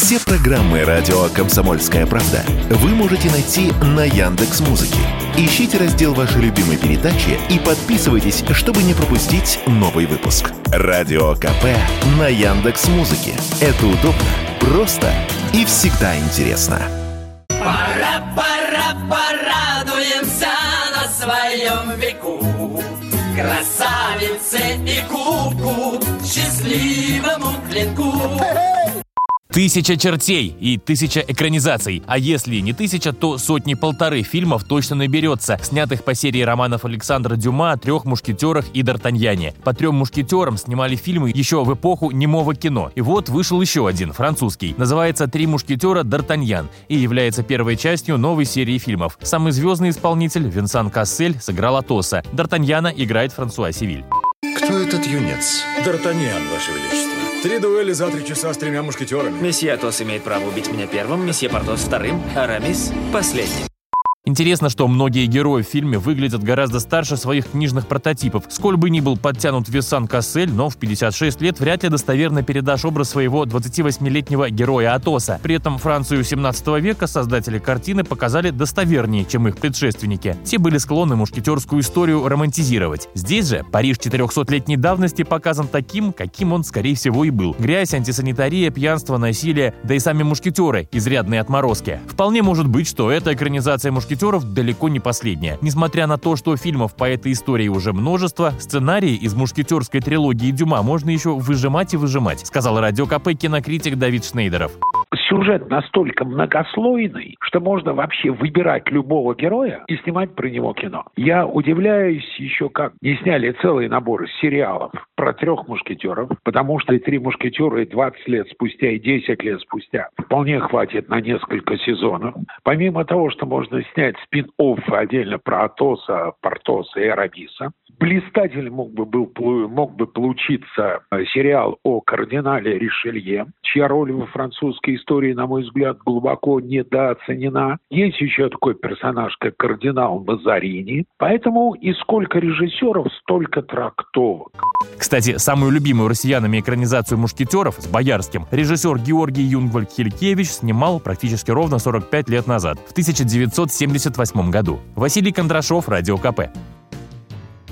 Все программы радио Комсомольская правда вы можете найти на Яндекс Музыке. Ищите раздел вашей любимой передачи и подписывайтесь, чтобы не пропустить новый выпуск. Радио КП на Яндекс Музыке. Это удобно, просто и всегда интересно. Пора, пора, порадуемся на своем веку. Красавице и кубку, счастливому клинку. Тысяча чертей и тысяча экранизаций. А если не тысяча, то сотни-полторы фильмов точно наберется, снятых по серии романов Александра Дюма о трех мушкетерах и Д'Артаньяне. По трем мушкетерам снимали фильмы еще в эпоху немого кино. И вот вышел еще один, французский. Называется «Три мушкетера Д'Артаньян» и является первой частью новой серии фильмов. Самый звездный исполнитель Винсан Кассель сыграл Атоса. Д'Артаньяна играет Франсуа Сивиль. Кто этот юнец? Д'Артаньян, Ваше Величество. Три дуэли за три часа с тремя мушкетерами. Месье Атос имеет право убить меня первым, месье Портос вторым, Арамис последним. Интересно, что многие герои в фильме выглядят гораздо старше своих книжных прототипов. Сколь бы ни был подтянут Висан Кассель, но в 56 лет вряд ли достоверно передашь образ своего 28-летнего героя Атоса. При этом Францию 17 века создатели картины показали достовернее, чем их предшественники. Те были склонны мушкетерскую историю романтизировать. Здесь же Париж 400-летней давности показан таким, каким он, скорее всего, и был. Грязь, антисанитария, пьянство, насилие, да и сами мушкетеры – изрядные отморозки. Вполне может быть, что эта экранизация мушкетеров далеко не последняя. Несмотря на то, что фильмов по этой истории уже множество, сценарии из мушкетерской трилогии Дюма можно еще выжимать и выжимать, сказал радио КП кинокритик Давид Шнейдеров сюжет настолько многослойный, что можно вообще выбирать любого героя и снимать про него кино. Я удивляюсь еще, как не сняли целый набор сериалов про трех мушкетеров, потому что и три мушкетера и 20 лет спустя, и 10 лет спустя вполне хватит на несколько сезонов. Помимо того, что можно снять спин-офф отдельно про Атоса, Портоса и Арабиса, блистатель мог бы, был, мог бы получиться э, сериал о кардинале Ришелье, чья роль во французской истории, на мой взгляд, глубоко недооценена. Есть еще такой персонаж, как кардинал Мазарини. Поэтому и сколько режиссеров, столько трактовок. Кстати, самую любимую россиянами экранизацию «Мушкетеров» с Боярским режиссер Георгий Юнгвальд Хилькевич снимал практически ровно 45 лет назад, в 1978 году. Василий Кондрашов, Радио КП.